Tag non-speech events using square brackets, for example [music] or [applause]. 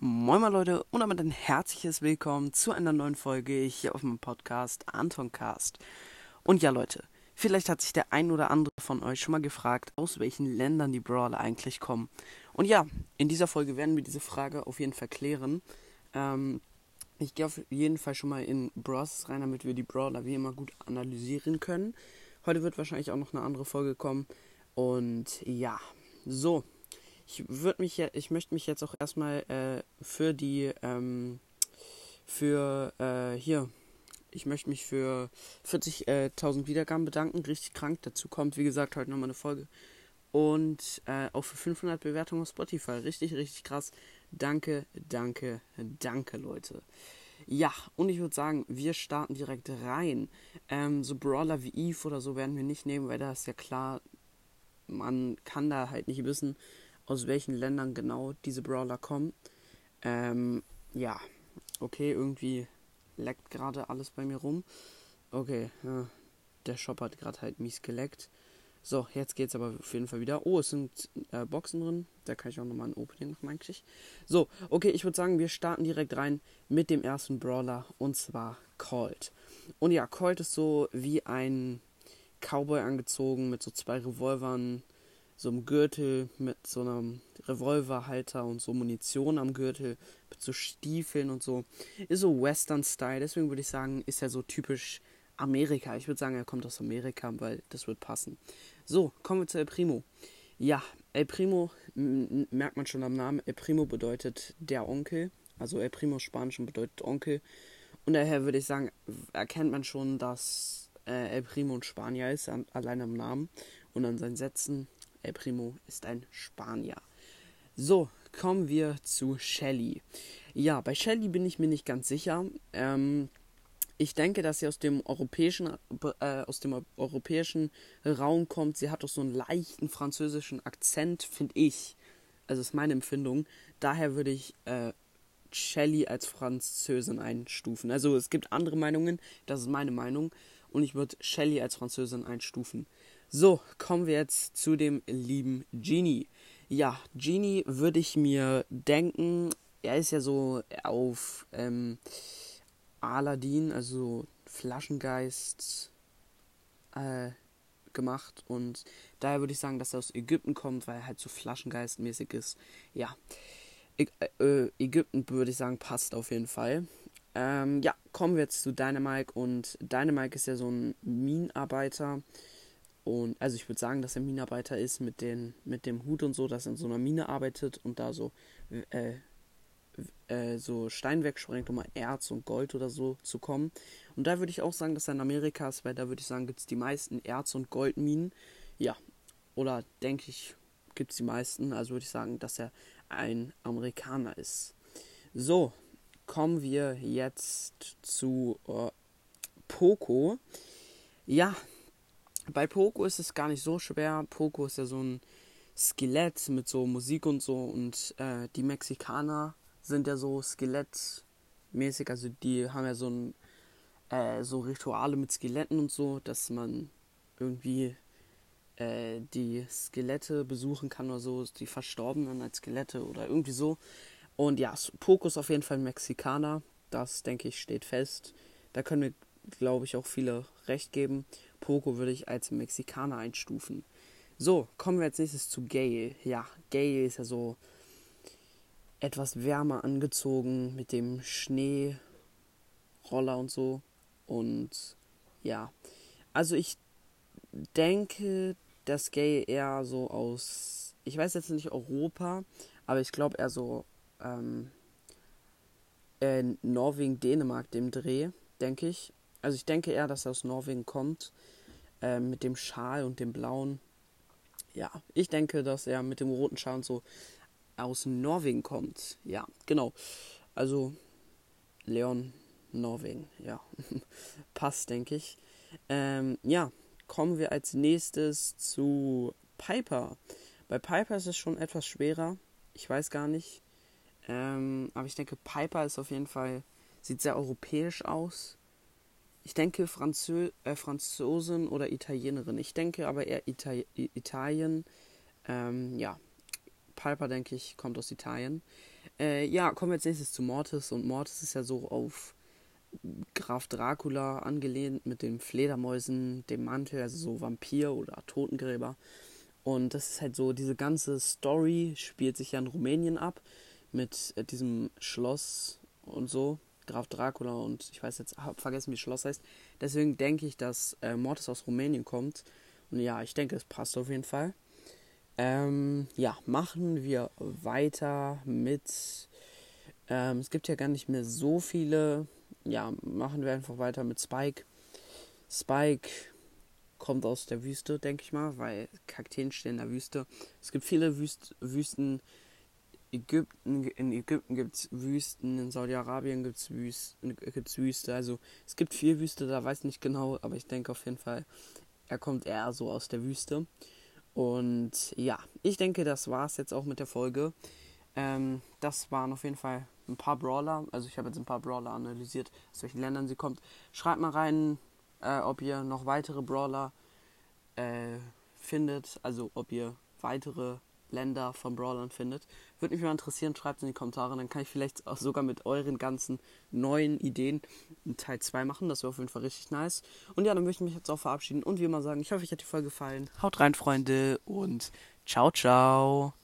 Moin mal Leute und damit ein herzliches Willkommen zu einer neuen Folge hier auf meinem Podcast Antoncast. Und ja Leute, vielleicht hat sich der ein oder andere von euch schon mal gefragt, aus welchen Ländern die Brawler eigentlich kommen. Und ja, in dieser Folge werden wir diese Frage auf jeden Fall klären. Ähm, ich gehe auf jeden Fall schon mal in Bros rein, damit wir die Brawler wie immer gut analysieren können. Heute wird wahrscheinlich auch noch eine andere Folge kommen. Und ja, so, ich würde mich ja, ich möchte mich jetzt auch erstmal äh, für die, ähm, für äh, hier, ich möchte mich für 40.000 äh, Wiedergaben bedanken. Richtig krank. Dazu kommt, wie gesagt, heute nochmal eine Folge. Und äh, auch für 500 Bewertungen auf Spotify. Richtig, richtig krass. Danke, danke, danke, Leute. Ja, und ich würde sagen, wir starten direkt rein. Ähm, so Brawler wie Eve oder so werden wir nicht nehmen, weil da ist ja klar, man kann da halt nicht wissen, aus welchen Ländern genau diese Brawler kommen. Ähm, ja, okay, irgendwie leckt gerade alles bei mir rum. Okay, ja, der Shop hat gerade halt mies geleckt. So, jetzt geht's aber auf jeden Fall wieder. Oh, es sind äh, Boxen drin. Da kann ich auch nochmal ein Opening machen eigentlich. So, okay, ich würde sagen, wir starten direkt rein mit dem ersten Brawler und zwar Colt. Und ja, Colt ist so wie ein Cowboy angezogen mit so zwei Revolvern, so einem Gürtel mit so einem Revolverhalter und so Munition am Gürtel, mit so Stiefeln und so. Ist so Western-Style, deswegen würde ich sagen, ist er so typisch Amerika. Ich würde sagen, er kommt aus Amerika, weil das wird passen. So, kommen wir zu El Primo. Ja, El Primo merkt man schon am Namen. El Primo bedeutet der Onkel. Also El Primo Spanisch bedeutet Onkel. Und daher würde ich sagen, erkennt man schon, dass äh, El Primo ein Spanier ist, an, allein am Namen und an seinen Sätzen. El Primo ist ein Spanier. So, kommen wir zu Shelly. Ja, bei Shelly bin ich mir nicht ganz sicher. Ähm, ich denke, dass sie aus dem europäischen, äh, aus dem europäischen Raum kommt. Sie hat doch so einen leichten französischen Akzent, finde ich. Also ist meine Empfindung. Daher würde ich äh, Shelley als Französin einstufen. Also es gibt andere Meinungen, das ist meine Meinung. Und ich würde Shelley als Französin einstufen. So, kommen wir jetzt zu dem lieben Genie. Ja, Genie würde ich mir denken, er ist ja so auf ähm, Aladdin, also Flaschengeist, äh, gemacht. Und daher würde ich sagen, dass er aus Ägypten kommt, weil er halt so Flaschengeistmäßig ist. Ja, Ä äh, Ägypten würde ich sagen, passt auf jeden Fall. Ähm, ja, kommen wir jetzt zu Dynamike. Und Dynamike ist ja so ein Minenarbeiter. Und also ich würde sagen, dass er Minenarbeiter ist mit, den, mit dem Hut und so, dass er in so einer Mine arbeitet und da so äh, äh, so Stein wegsprengt, um mal Erz und Gold oder so zu kommen. Und da würde ich auch sagen, dass er in Amerika ist, weil da würde ich sagen, gibt es die meisten Erz- und Goldminen. Ja, oder denke ich, gibt es die meisten. Also würde ich sagen, dass er ein Amerikaner ist. So, kommen wir jetzt zu äh, Poco. Ja, bei Poco ist es gar nicht so schwer. Poco ist ja so ein Skelett mit so Musik und so. Und äh, die Mexikaner sind ja so skelettmäßig, also die haben ja so ein äh, so Rituale mit Skeletten und so, dass man irgendwie äh, die Skelette besuchen kann oder so, die Verstorbenen als Skelette oder irgendwie so. Und ja, Poco ist auf jeden Fall ein Mexikaner, das denke ich steht fest. Da können wir, glaube ich, auch viele recht geben. Poco würde ich als Mexikaner einstufen. So, kommen wir als nächstes zu Gale. Ja, Gale ist ja so etwas wärmer angezogen mit dem Schneeroller und so. Und ja, also ich denke, dass Gay eher so aus, ich weiß jetzt nicht Europa, aber ich glaube eher so ähm, äh, Norwegen, Dänemark, dem Dreh, denke ich. Also ich denke eher, dass er aus Norwegen kommt, äh, mit dem Schal und dem blauen. Ja, ich denke, dass er mit dem roten Schal und so aus Norwegen kommt. Ja, genau. Also Leon, Norwegen, ja. [laughs] Passt, denke ich. Ähm, ja, kommen wir als nächstes zu Piper. Bei Piper ist es schon etwas schwerer. Ich weiß gar nicht. Ähm, aber ich denke, Piper ist auf jeden Fall, sieht sehr europäisch aus. Ich denke Franzö äh, Franzosin oder Italienerin. Ich denke aber eher Ita Italien. Ähm, ja, Piper, denke ich, kommt aus Italien. Äh, ja, kommen wir als nächstes zu Mortis. Und Mortis ist ja so auf Graf Dracula angelehnt mit den Fledermäusen, dem Mantel, also so Vampir oder Totengräber. Und das ist halt so, diese ganze Story spielt sich ja in Rumänien ab mit äh, diesem Schloss und so. Graf Dracula und ich weiß jetzt, hab vergessen, wie das Schloss heißt. Deswegen denke ich, dass äh, Mortis aus Rumänien kommt. Und ja, ich denke, es passt auf jeden Fall. Ähm, ja, machen wir weiter mit. Ähm, es gibt ja gar nicht mehr so viele. Ja, machen wir einfach weiter mit Spike. Spike kommt aus der Wüste, denke ich mal, weil Kakteen stehen in der Wüste. Es gibt viele Wüst Wüsten Ägypten, in Ägypten gibt es Wüsten, in Saudi-Arabien gibt es Wüsten, Wüste. Also es gibt viel Wüste, da weiß ich nicht genau, aber ich denke auf jeden Fall, er kommt eher so aus der Wüste. Und ja, ich denke, das war es jetzt auch mit der Folge. Ähm, das waren auf jeden Fall ein paar Brawler. Also ich habe jetzt ein paar Brawler analysiert, aus welchen Ländern sie kommt. Schreibt mal rein, äh, ob ihr noch weitere Brawler äh, findet. Also ob ihr weitere Länder von Brawlern findet. Würde mich mal interessieren, schreibt es in die Kommentare, dann kann ich vielleicht auch sogar mit euren ganzen neuen Ideen einen Teil 2 machen. Das wäre auf jeden Fall richtig nice. Und ja, dann möchte ich mich jetzt auch verabschieden und wie immer sagen, ich hoffe, euch hat die Folge gefallen. Haut rein, Freunde, und ciao, ciao.